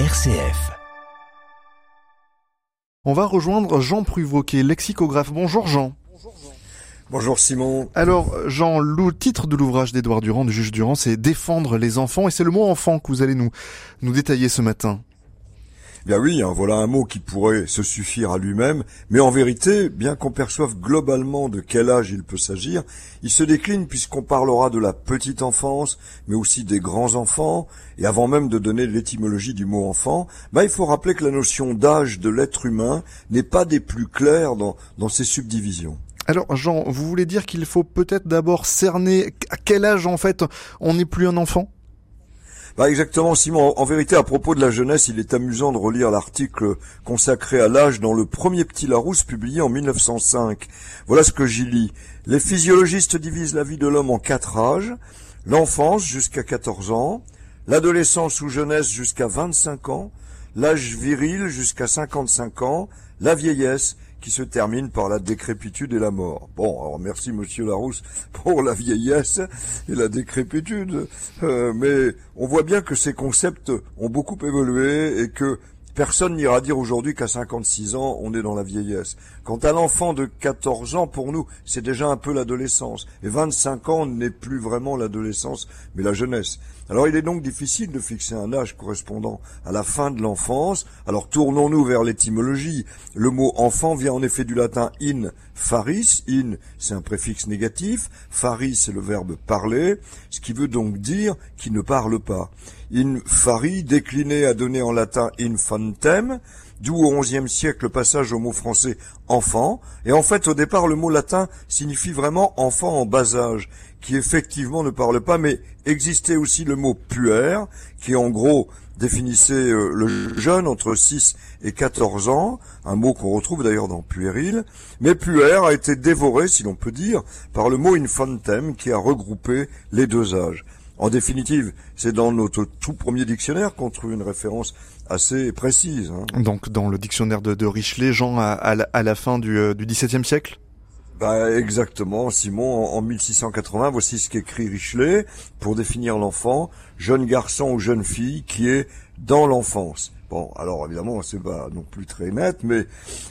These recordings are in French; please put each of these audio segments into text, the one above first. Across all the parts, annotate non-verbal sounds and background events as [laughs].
RCF. On va rejoindre Jean Pruvot, qui est lexicographe. Bonjour Jean. Bonjour Simon. Alors Jean, le titre de l'ouvrage d'Édouard Durand, du juge Durand, c'est Défendre les enfants, et c'est le mot enfant que vous allez nous, nous détailler ce matin. Bien oui, hein, voilà un mot qui pourrait se suffire à lui-même, mais en vérité, bien qu'on perçoive globalement de quel âge il peut s'agir, il se décline puisqu'on parlera de la petite enfance, mais aussi des grands enfants, et avant même de donner l'étymologie du mot enfant, bah, il faut rappeler que la notion d'âge de l'être humain n'est pas des plus claires dans, dans ses subdivisions. Alors Jean, vous voulez dire qu'il faut peut-être d'abord cerner à quel âge en fait on n'est plus un enfant? Bah exactement, Simon. En vérité, à propos de la jeunesse, il est amusant de relire l'article consacré à l'âge dans le premier Petit Larousse publié en 1905. Voilà ce que j'y lis. Les physiologistes divisent la vie de l'homme en quatre âges. L'enfance jusqu'à 14 ans, l'adolescence ou jeunesse jusqu'à 25 ans, l'âge viril jusqu'à 55 ans, la vieillesse qui se termine par la décrépitude et la mort. Bon, alors merci Monsieur Larousse [laughs] pour la vieillesse et la décrépitude, euh, mais on voit bien que ces concepts ont beaucoup évolué et que Personne n'ira dire aujourd'hui qu'à 56 ans, on est dans la vieillesse. Quant à l'enfant de 14 ans, pour nous, c'est déjà un peu l'adolescence. Et 25 ans n'est plus vraiment l'adolescence, mais la jeunesse. Alors il est donc difficile de fixer un âge correspondant à la fin de l'enfance. Alors tournons-nous vers l'étymologie. Le mot enfant vient en effet du latin in faris. In, c'est un préfixe négatif. Faris, c'est le verbe parler, ce qui veut donc dire qui ne parle pas. In fari, décliné à donner en latin d'où au XIe siècle le passage au mot français enfant. Et en fait, au départ, le mot latin signifie vraiment enfant en bas âge, qui effectivement ne parle pas, mais existait aussi le mot puer, qui en gros définissait euh, le jeune entre 6 et 14 ans, un mot qu'on retrouve d'ailleurs dans puéril, mais puer a été dévoré, si l'on peut dire, par le mot infantem, qui a regroupé les deux âges. En définitive, c'est dans notre tout premier dictionnaire qu'on trouve une référence assez précise. Hein. Donc dans le dictionnaire de, de Richelet, Jean, à, la, fin du, euh, du XVIIe siècle? Bah exactement, Simon, en, 1680, voici ce qu'écrit Richelet pour définir l'enfant, jeune garçon ou jeune fille qui est dans l'enfance. Bon, alors évidemment, c'est pas non plus très net, mais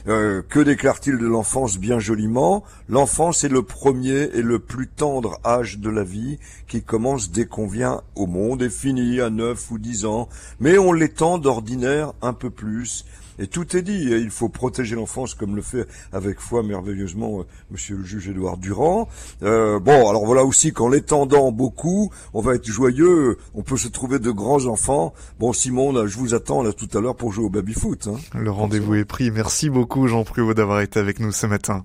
euh, que déclare-t-il de l'enfance bien joliment? L'enfance est le premier et le plus tendre âge de la vie qui commence dès qu'on vient au monde et finit à neuf ou dix ans, mais on l'étend d'ordinaire un peu plus et tout est dit. il faut protéger l'enfance comme le fait avec foi merveilleusement euh, Monsieur le juge Édouard Durand. Euh, bon, alors voilà aussi qu'en l'étendant beaucoup, on va être joyeux. On peut se trouver de grands enfants. Bon, Simon, je vous attends là tout à l'heure pour jouer au baby-foot. Hein. Le rendez-vous est pris. Merci beaucoup Jean Pruvot d'avoir été avec nous ce matin.